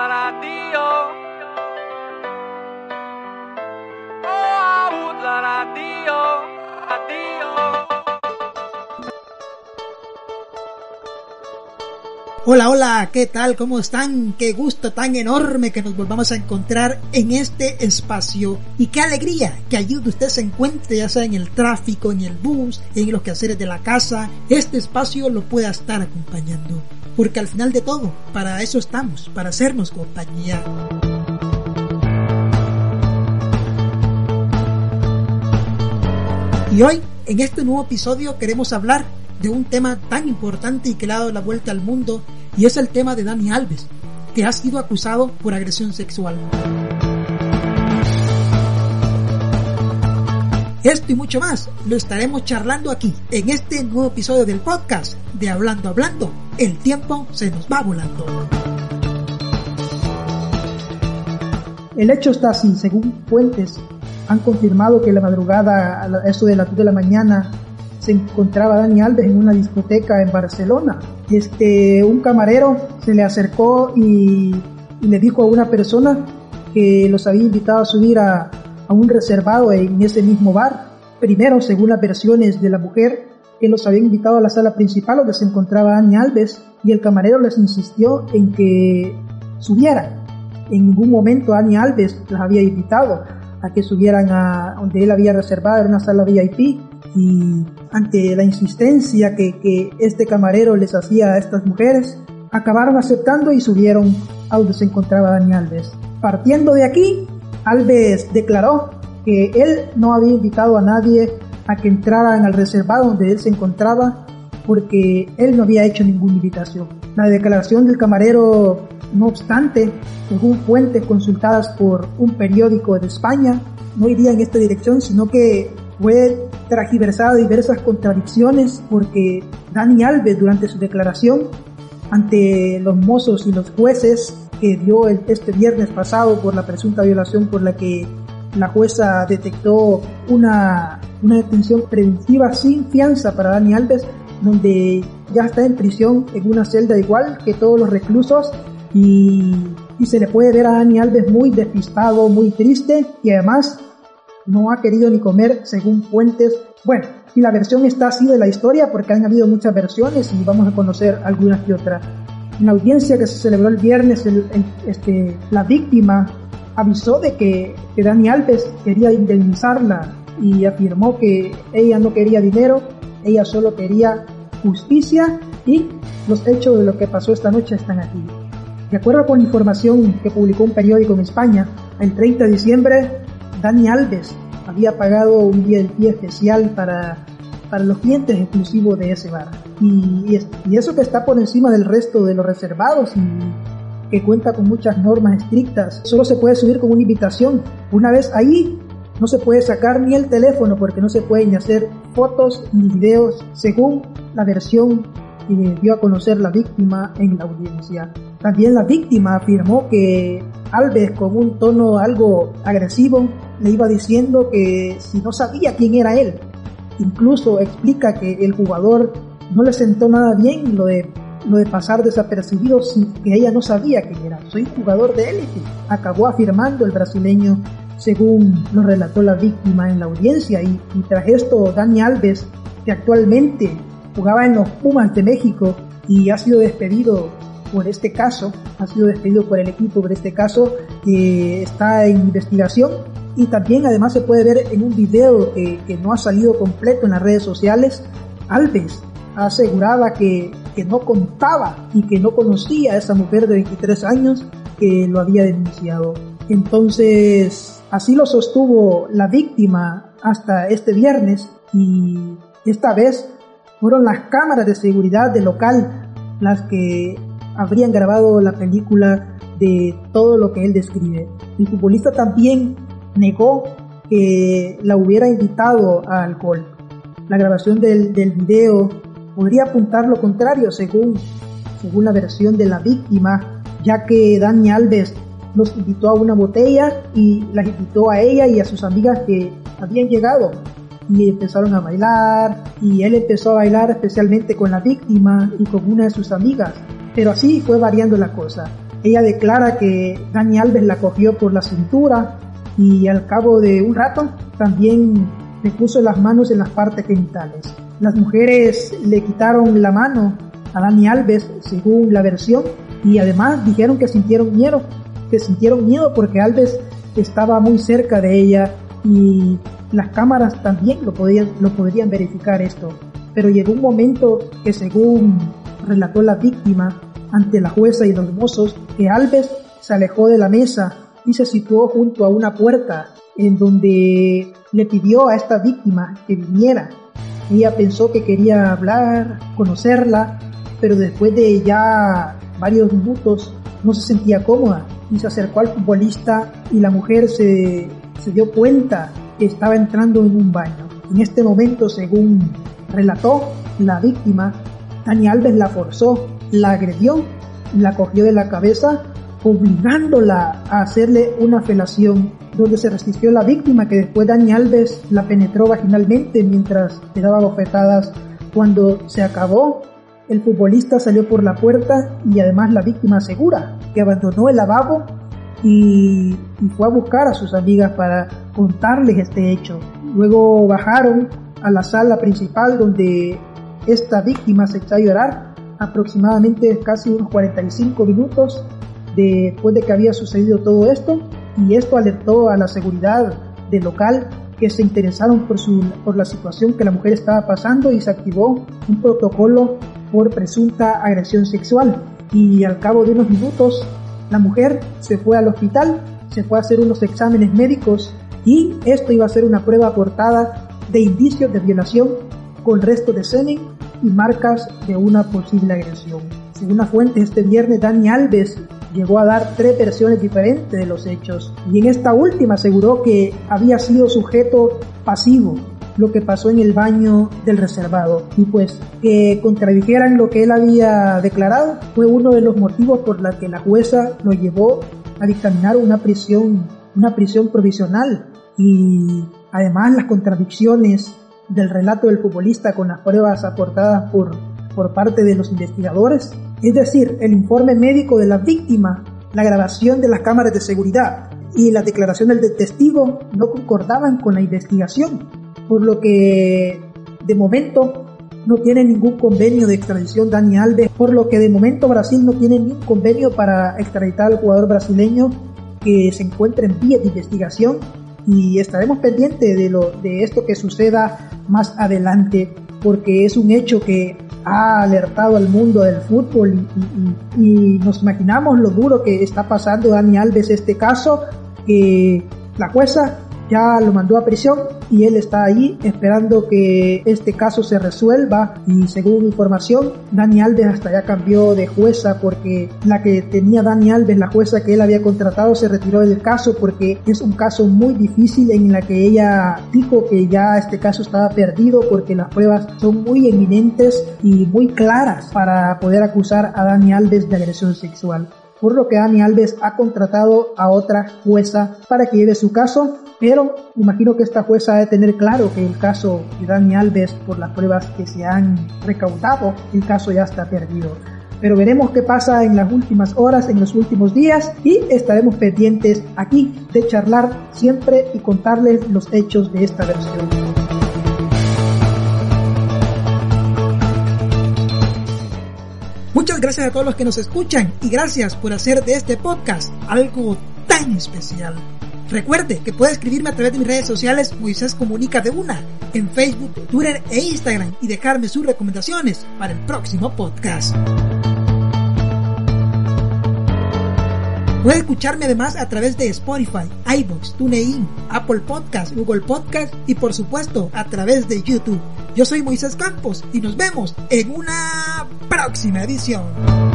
gonna be Hola, hola, ¿qué tal? ¿Cómo están? Qué gusto tan enorme que nos volvamos a encontrar en este espacio y qué alegría que allí donde usted se encuentre, ya sea en el tráfico, en el bus, en los quehaceres de la casa, este espacio lo pueda estar acompañando. Porque al final de todo, para eso estamos, para hacernos compañía. Y hoy, en este nuevo episodio, queremos hablar de un tema tan importante y que le ha dado la vuelta al mundo y es el tema de Dani Alves, que ha sido acusado por agresión sexual. Esto y mucho más lo estaremos charlando aquí, en este nuevo episodio del podcast de Hablando Hablando. El tiempo se nos va volando. El hecho está así, según fuentes han confirmado que la madrugada, a eso de las 2 de la mañana, se encontraba Dani Alves en una discoteca en Barcelona. Este, un camarero se le acercó y, le dijo a una persona que los había invitado a subir a, a un reservado en ese mismo bar. Primero, según las versiones de la mujer, que los había invitado a la sala principal donde se encontraba Dani Alves y el camarero les insistió en que subieran. En ningún momento Dani Alves las había invitado a que subieran a donde él había reservado, en una sala VIP y ante la insistencia que, este camarero les hacía a estas mujeres, acabaron aceptando y subieron a donde se encontraba Dani Alves. Partiendo de aquí, Alves declaró que él no había invitado a nadie a que entraran al reservado donde él se encontraba porque él no había hecho ninguna invitación. La declaración del camarero, no obstante, según fuentes consultadas por un periódico de España, no iría en esta dirección, sino que fue tragiversado diversas contradicciones porque Dani Alves durante su declaración ante los mozos y los jueces que dio este viernes pasado por la presunta violación por la que la jueza detectó una, una detención preventiva sin fianza para Dani Alves, donde ya está en prisión en una celda igual que todos los reclusos y, y se le puede ver a Dani Alves muy despistado, muy triste y además no ha querido ni comer según fuentes. Bueno, y la versión está así de la historia porque han habido muchas versiones y vamos a conocer algunas que otras. En la audiencia que se celebró el viernes, este, la víctima avisó de que, que Dani Alves quería indemnizarla y afirmó que ella no quería dinero, ella solo quería justicia y los hechos de lo que pasó esta noche están aquí. De acuerdo con información que publicó un periódico en España, el 30 de diciembre Dani Alves había pagado un día especial para, para los clientes exclusivos de ese bar. Y, y, eso que está por encima del resto de los reservados y que cuenta con muchas normas estrictas, solo se puede subir con una invitación. Una vez ahí, no se puede sacar ni el teléfono porque no se pueden hacer fotos ni videos según la versión que dio a conocer la víctima en la audiencia. También la víctima afirmó que Alves con un tono algo agresivo le iba diciendo que si no sabía quién era él. Incluso explica que el jugador no le sentó nada bien lo de, lo de pasar desapercibido sin que ella no sabía quién era. Soy jugador de élite, acabó afirmando el brasileño según lo relató la víctima en la audiencia y, y tras esto Dani Alves, que actualmente jugaba en los Pumas de México y ha sido despedido por este caso, ha sido despedido por el equipo por este caso, que está en investigación y también además se puede ver en un video que, que no ha salido completo en las redes sociales, Alves aseguraba que, que no contaba y que no conocía a esa mujer de 23 años que lo había denunciado. Entonces, así lo sostuvo la víctima hasta este viernes y esta vez fueron las cámaras de seguridad del local las que habrían grabado la película de todo lo que él describe. El futbolista también negó que la hubiera invitado a alcohol. La grabación del, del video podría apuntar lo contrario según, según la versión de la víctima, ya que Dani Alves los invitó a una botella y las invitó a ella y a sus amigas que habían llegado y empezaron a bailar y él empezó a bailar especialmente con la víctima y con una de sus amigas pero así fue variando la cosa. Ella declara que Dani Alves la cogió por la cintura y al cabo de un rato también le puso las manos en las partes genitales. Las mujeres le quitaron la mano a Dani Alves, según la versión, y además dijeron que sintieron miedo, que sintieron miedo porque Alves estaba muy cerca de ella y las cámaras también lo podían, lo podrían verificar esto. Pero llegó un momento que según relató la víctima ante la jueza y los mozos, que Alves se alejó de la mesa y se situó junto a una puerta en donde le pidió a esta víctima que viniera ella pensó que quería hablar, conocerla, pero después de ya varios minutos no se sentía cómoda y se acercó al futbolista y la mujer se, se dio cuenta que estaba entrando en un baño. En este momento, según relató la víctima, Dani Alves la forzó, la agredió, la cogió de la cabeza, obligándola a hacerle una felación donde se resistió la víctima que después Dani Alves la penetró vaginalmente mientras le daba bofetadas. Cuando se acabó, el futbolista salió por la puerta y además la víctima asegura que abandonó el lavabo y, y fue a buscar a sus amigas para contarles este hecho. Luego bajaron a la sala principal donde esta víctima se echó a llorar aproximadamente casi unos 45 minutos después de que había sucedido todo esto y esto alertó a la seguridad del local que se interesaron por, su, por la situación que la mujer estaba pasando y se activó un protocolo por presunta agresión sexual. Y al cabo de unos minutos, la mujer se fue al hospital, se fue a hacer unos exámenes médicos y esto iba a ser una prueba aportada de indicios de violación con resto de semen y marcas de una posible agresión. Según una fuente, este viernes Dani Alves llegó a dar tres versiones diferentes de los hechos y en esta última aseguró que había sido sujeto pasivo lo que pasó en el baño del reservado y pues que contradijeran lo que él había declarado fue uno de los motivos por la que la jueza lo llevó a dictaminar una prisión una prisión provisional y además las contradicciones del relato del futbolista con las pruebas aportadas por por parte de los investigadores, es decir, el informe médico de la víctima, la grabación de las cámaras de seguridad y la declaración del testigo no concordaban con la investigación, por lo que de momento no tiene ningún convenio de extradición Dani Alves, por lo que de momento Brasil no tiene ningún convenio para extraditar al jugador brasileño que se encuentra en vía de investigación y estaremos pendientes de lo de esto que suceda más adelante porque es un hecho que ha alertado al mundo del fútbol y, nos imaginamos lo duro que está pasando. Dani Alves este caso, que la jueza ya lo mandó a prisión y él está ahí esperando que este caso se resuelva. Y según información Dani Alves hasta ya cambió de jueza porque la que tenía Dani Alves, la jueza que él había contratado se retiró del caso porque es un caso muy difícil en la que ella dijo que ya este caso estaba perdido porque las pruebas son muy eminentes y muy claras para poder acusar a Dani Alves de agresión sexual. Por lo que Dani Alves ha contratado a otra jueza para que lleve su caso pero imagino que esta jueza debe tener claro que el caso de Dani Alves, por las pruebas que se han recaudado, el caso ya está perdido. Pero veremos qué pasa en las últimas horas, en los últimos días y estaremos pendientes aquí de charlar siempre y contarles los hechos de esta versión. Muchas gracias a todos los que nos escuchan y gracias por hacer de este podcast algo tan especial. Recuerde que puede escribirme a través de mis redes sociales Moisés Comunica de una, en Facebook, Twitter e Instagram y dejarme sus recomendaciones para el próximo podcast. Puede escucharme además a través de Spotify, iBox, TuneIn, Apple Podcast, Google Podcast y por supuesto a través de YouTube. Yo soy Moisés Campos y nos vemos en una próxima edición.